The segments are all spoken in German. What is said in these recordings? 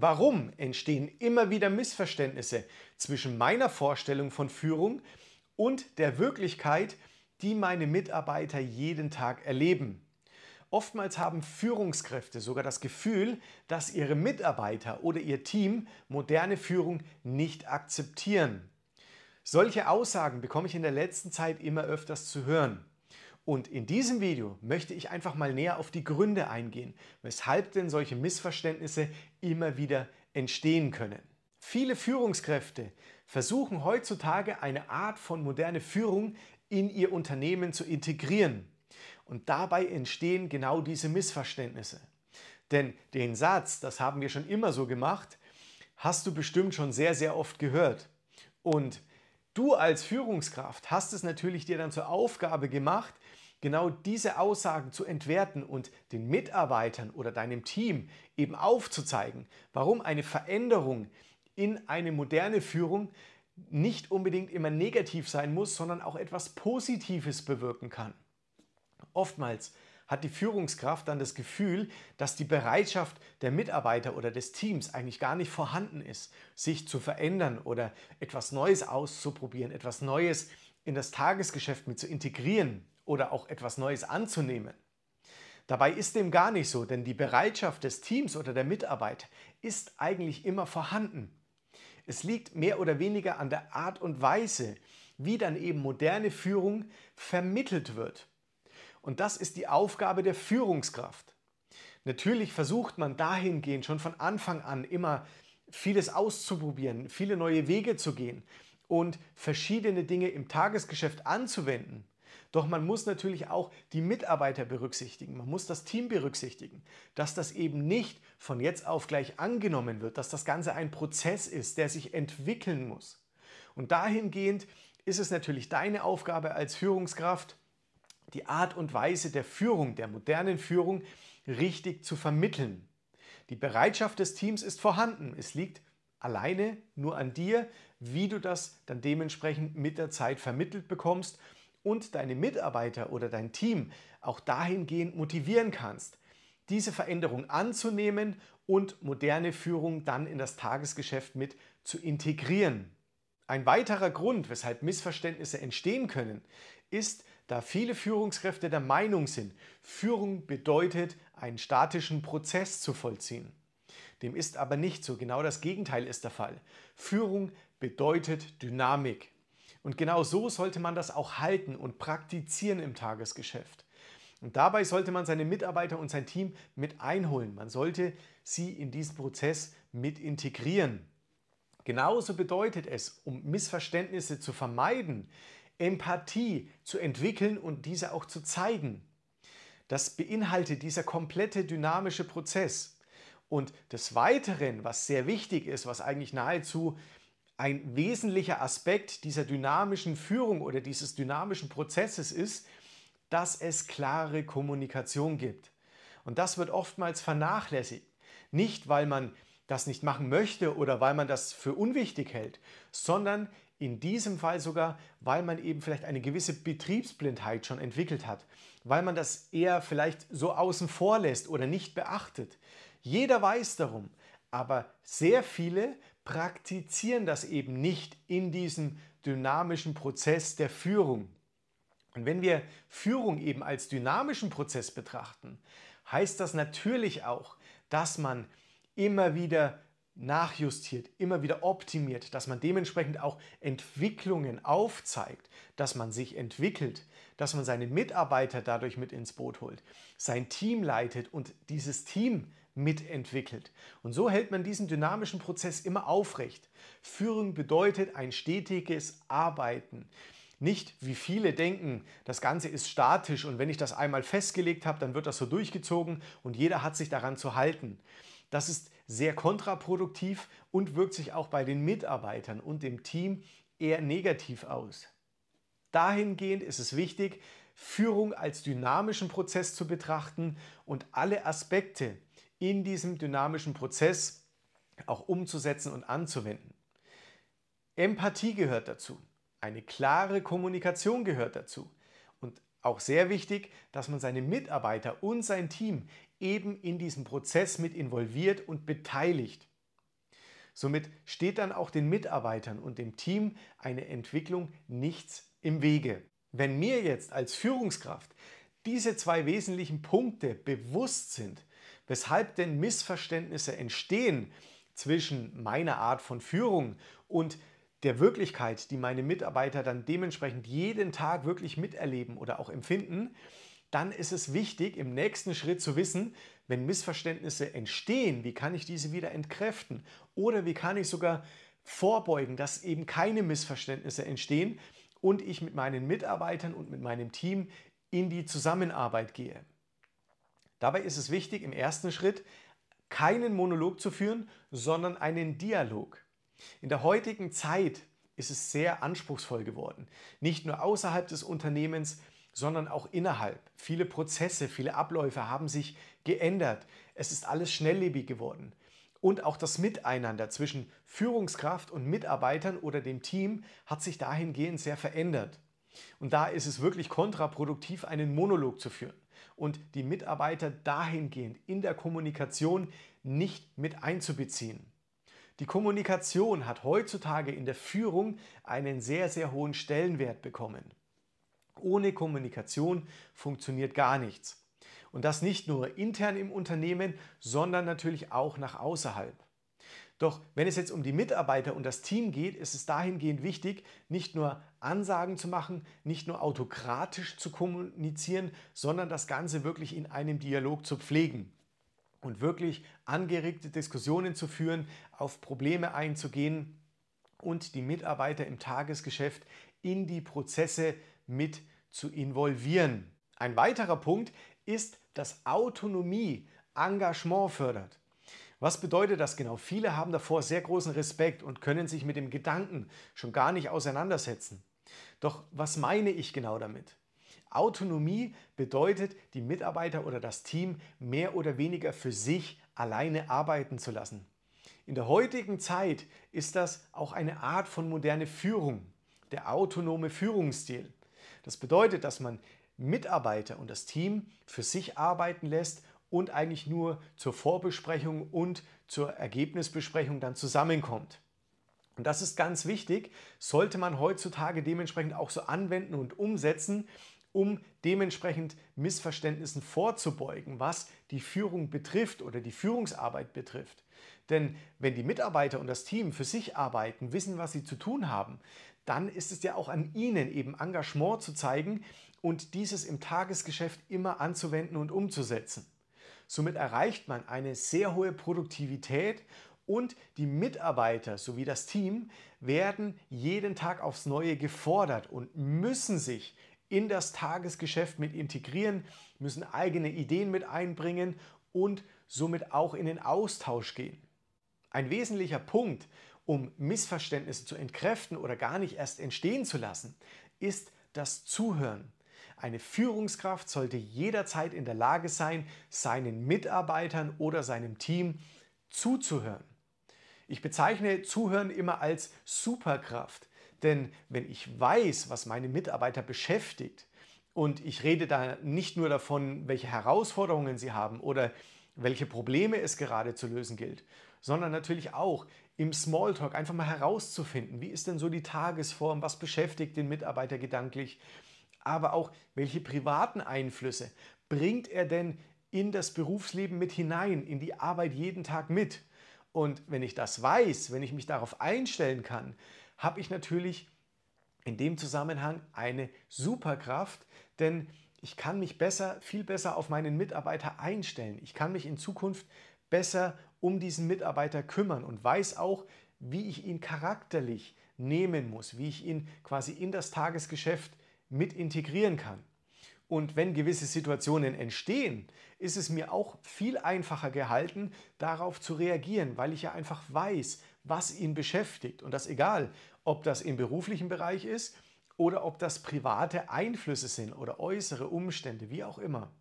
Warum entstehen immer wieder Missverständnisse zwischen meiner Vorstellung von Führung und der Wirklichkeit, die meine Mitarbeiter jeden Tag erleben? Oftmals haben Führungskräfte sogar das Gefühl, dass ihre Mitarbeiter oder ihr Team moderne Führung nicht akzeptieren. Solche Aussagen bekomme ich in der letzten Zeit immer öfters zu hören. Und in diesem Video möchte ich einfach mal näher auf die Gründe eingehen, weshalb denn solche Missverständnisse immer wieder entstehen können. Viele Führungskräfte versuchen heutzutage eine Art von moderne Führung in ihr Unternehmen zu integrieren. Und dabei entstehen genau diese Missverständnisse. Denn den Satz, das haben wir schon immer so gemacht, hast du bestimmt schon sehr, sehr oft gehört. Und du als Führungskraft hast es natürlich dir dann zur Aufgabe gemacht, genau diese Aussagen zu entwerten und den Mitarbeitern oder deinem Team eben aufzuzeigen, warum eine Veränderung in eine moderne Führung nicht unbedingt immer negativ sein muss, sondern auch etwas Positives bewirken kann. Oftmals hat die Führungskraft dann das Gefühl, dass die Bereitschaft der Mitarbeiter oder des Teams eigentlich gar nicht vorhanden ist, sich zu verändern oder etwas Neues auszuprobieren, etwas Neues in das Tagesgeschäft mit zu integrieren oder auch etwas Neues anzunehmen. Dabei ist dem gar nicht so, denn die Bereitschaft des Teams oder der Mitarbeiter ist eigentlich immer vorhanden. Es liegt mehr oder weniger an der Art und Weise, wie dann eben moderne Führung vermittelt wird. Und das ist die Aufgabe der Führungskraft. Natürlich versucht man dahingehend schon von Anfang an immer vieles auszuprobieren, viele neue Wege zu gehen und verschiedene Dinge im Tagesgeschäft anzuwenden. Doch man muss natürlich auch die Mitarbeiter berücksichtigen, man muss das Team berücksichtigen, dass das eben nicht von jetzt auf gleich angenommen wird, dass das Ganze ein Prozess ist, der sich entwickeln muss. Und dahingehend ist es natürlich deine Aufgabe als Führungskraft, die Art und Weise der Führung, der modernen Führung, richtig zu vermitteln. Die Bereitschaft des Teams ist vorhanden. Es liegt alleine nur an dir, wie du das dann dementsprechend mit der Zeit vermittelt bekommst und deine Mitarbeiter oder dein Team auch dahingehend motivieren kannst, diese Veränderung anzunehmen und moderne Führung dann in das Tagesgeschäft mit zu integrieren. Ein weiterer Grund, weshalb Missverständnisse entstehen können, ist, da viele Führungskräfte der Meinung sind, Führung bedeutet, einen statischen Prozess zu vollziehen. Dem ist aber nicht so, genau das Gegenteil ist der Fall. Führung bedeutet Dynamik. Und genau so sollte man das auch halten und praktizieren im Tagesgeschäft. Und dabei sollte man seine Mitarbeiter und sein Team mit einholen. Man sollte sie in diesen Prozess mit integrieren. Genauso bedeutet es, um Missverständnisse zu vermeiden, Empathie zu entwickeln und diese auch zu zeigen. Das beinhaltet dieser komplette dynamische Prozess. Und des Weiteren, was sehr wichtig ist, was eigentlich nahezu ein wesentlicher Aspekt dieser dynamischen Führung oder dieses dynamischen Prozesses ist, dass es klare Kommunikation gibt. Und das wird oftmals vernachlässigt. Nicht, weil man das nicht machen möchte oder weil man das für unwichtig hält, sondern in diesem Fall sogar, weil man eben vielleicht eine gewisse Betriebsblindheit schon entwickelt hat, weil man das eher vielleicht so außen vor lässt oder nicht beachtet. Jeder weiß darum, aber sehr viele praktizieren das eben nicht in diesem dynamischen Prozess der Führung. Und wenn wir Führung eben als dynamischen Prozess betrachten, heißt das natürlich auch, dass man immer wieder nachjustiert, immer wieder optimiert, dass man dementsprechend auch Entwicklungen aufzeigt, dass man sich entwickelt, dass man seine Mitarbeiter dadurch mit ins Boot holt, sein Team leitet und dieses Team mitentwickelt. Und so hält man diesen dynamischen Prozess immer aufrecht. Führung bedeutet ein stetiges Arbeiten. Nicht, wie viele denken, das Ganze ist statisch und wenn ich das einmal festgelegt habe, dann wird das so durchgezogen und jeder hat sich daran zu halten. Das ist sehr kontraproduktiv und wirkt sich auch bei den Mitarbeitern und dem Team eher negativ aus. Dahingehend ist es wichtig, Führung als dynamischen Prozess zu betrachten und alle Aspekte, in diesem dynamischen Prozess auch umzusetzen und anzuwenden. Empathie gehört dazu. Eine klare Kommunikation gehört dazu. Und auch sehr wichtig, dass man seine Mitarbeiter und sein Team eben in diesem Prozess mit involviert und beteiligt. Somit steht dann auch den Mitarbeitern und dem Team eine Entwicklung nichts im Wege. Wenn mir jetzt als Führungskraft diese zwei wesentlichen Punkte bewusst sind, weshalb denn Missverständnisse entstehen zwischen meiner Art von Führung und der Wirklichkeit, die meine Mitarbeiter dann dementsprechend jeden Tag wirklich miterleben oder auch empfinden, dann ist es wichtig, im nächsten Schritt zu wissen, wenn Missverständnisse entstehen, wie kann ich diese wieder entkräften oder wie kann ich sogar vorbeugen, dass eben keine Missverständnisse entstehen und ich mit meinen Mitarbeitern und mit meinem Team in die Zusammenarbeit gehe. Dabei ist es wichtig, im ersten Schritt keinen Monolog zu führen, sondern einen Dialog. In der heutigen Zeit ist es sehr anspruchsvoll geworden. Nicht nur außerhalb des Unternehmens, sondern auch innerhalb. Viele Prozesse, viele Abläufe haben sich geändert. Es ist alles schnelllebig geworden. Und auch das Miteinander zwischen Führungskraft und Mitarbeitern oder dem Team hat sich dahingehend sehr verändert. Und da ist es wirklich kontraproduktiv, einen Monolog zu führen und die Mitarbeiter dahingehend in der Kommunikation nicht mit einzubeziehen. Die Kommunikation hat heutzutage in der Führung einen sehr, sehr hohen Stellenwert bekommen. Ohne Kommunikation funktioniert gar nichts. Und das nicht nur intern im Unternehmen, sondern natürlich auch nach außerhalb. Doch wenn es jetzt um die Mitarbeiter und das Team geht, ist es dahingehend wichtig, nicht nur Ansagen zu machen, nicht nur autokratisch zu kommunizieren, sondern das Ganze wirklich in einem Dialog zu pflegen und wirklich angeregte Diskussionen zu führen, auf Probleme einzugehen und die Mitarbeiter im Tagesgeschäft in die Prozesse mit zu involvieren. Ein weiterer Punkt ist, dass Autonomie Engagement fördert. Was bedeutet das genau? Viele haben davor sehr großen Respekt und können sich mit dem Gedanken schon gar nicht auseinandersetzen. Doch was meine ich genau damit? Autonomie bedeutet, die Mitarbeiter oder das Team mehr oder weniger für sich alleine arbeiten zu lassen. In der heutigen Zeit ist das auch eine Art von moderne Führung, der autonome Führungsstil. Das bedeutet, dass man Mitarbeiter und das Team für sich arbeiten lässt und eigentlich nur zur Vorbesprechung und zur Ergebnisbesprechung dann zusammenkommt. Und das ist ganz wichtig, sollte man heutzutage dementsprechend auch so anwenden und umsetzen, um dementsprechend Missverständnissen vorzubeugen, was die Führung betrifft oder die Führungsarbeit betrifft. Denn wenn die Mitarbeiter und das Team für sich arbeiten, wissen, was sie zu tun haben, dann ist es ja auch an ihnen eben Engagement zu zeigen und dieses im Tagesgeschäft immer anzuwenden und umzusetzen. Somit erreicht man eine sehr hohe Produktivität und die Mitarbeiter sowie das Team werden jeden Tag aufs Neue gefordert und müssen sich in das Tagesgeschäft mit integrieren, müssen eigene Ideen mit einbringen und somit auch in den Austausch gehen. Ein wesentlicher Punkt, um Missverständnisse zu entkräften oder gar nicht erst entstehen zu lassen, ist das Zuhören. Eine Führungskraft sollte jederzeit in der Lage sein, seinen Mitarbeitern oder seinem Team zuzuhören. Ich bezeichne Zuhören immer als Superkraft, denn wenn ich weiß, was meine Mitarbeiter beschäftigt, und ich rede da nicht nur davon, welche Herausforderungen sie haben oder welche Probleme es gerade zu lösen gilt, sondern natürlich auch im Smalltalk einfach mal herauszufinden, wie ist denn so die Tagesform, was beschäftigt den Mitarbeiter gedanklich, aber auch welche privaten Einflüsse bringt er denn in das Berufsleben mit hinein, in die Arbeit jeden Tag mit. Und wenn ich das weiß, wenn ich mich darauf einstellen kann, habe ich natürlich in dem Zusammenhang eine Superkraft, denn ich kann mich besser, viel besser auf meinen Mitarbeiter einstellen. Ich kann mich in Zukunft besser um diesen Mitarbeiter kümmern und weiß auch, wie ich ihn charakterlich nehmen muss, wie ich ihn quasi in das Tagesgeschäft mit integrieren kann. Und wenn gewisse Situationen entstehen, ist es mir auch viel einfacher gehalten, darauf zu reagieren, weil ich ja einfach weiß, was ihn beschäftigt. Und das egal, ob das im beruflichen Bereich ist oder ob das private Einflüsse sind oder äußere Umstände, wie auch immer.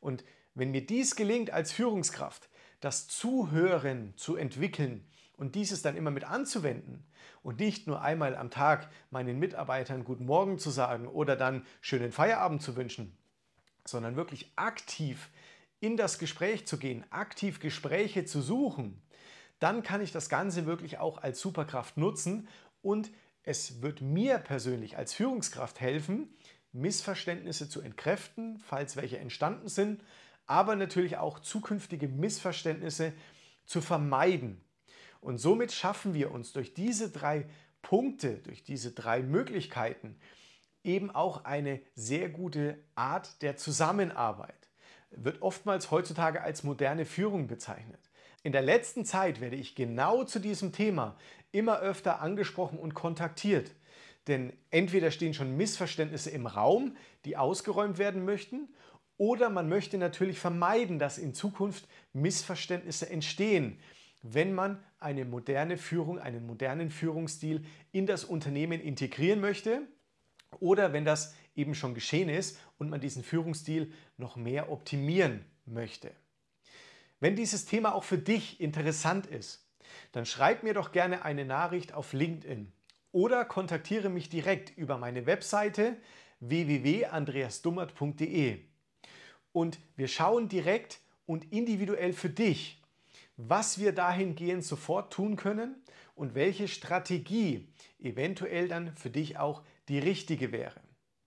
Und wenn mir dies gelingt als Führungskraft, das Zuhören zu entwickeln und dieses dann immer mit anzuwenden und nicht nur einmal am Tag meinen Mitarbeitern Guten Morgen zu sagen oder dann schönen Feierabend zu wünschen, sondern wirklich aktiv in das Gespräch zu gehen, aktiv Gespräche zu suchen, dann kann ich das Ganze wirklich auch als Superkraft nutzen und es wird mir persönlich als Führungskraft helfen, Missverständnisse zu entkräften, falls welche entstanden sind, aber natürlich auch zukünftige Missverständnisse zu vermeiden. Und somit schaffen wir uns durch diese drei Punkte, durch diese drei Möglichkeiten eben auch eine sehr gute Art der Zusammenarbeit. Wird oftmals heutzutage als moderne Führung bezeichnet. In der letzten Zeit werde ich genau zu diesem Thema immer öfter angesprochen und kontaktiert. Denn entweder stehen schon Missverständnisse im Raum, die ausgeräumt werden möchten, oder man möchte natürlich vermeiden, dass in Zukunft Missverständnisse entstehen, wenn man eine moderne Führung, einen modernen Führungsstil in das Unternehmen integrieren möchte oder wenn das eben schon geschehen ist und man diesen Führungsstil noch mehr optimieren möchte. Wenn dieses Thema auch für dich interessant ist, dann schreib mir doch gerne eine Nachricht auf LinkedIn oder kontaktiere mich direkt über meine Webseite www.andreasdummert.de. Und wir schauen direkt und individuell für dich, was wir dahingehend sofort tun können und welche Strategie eventuell dann für dich auch die richtige wäre.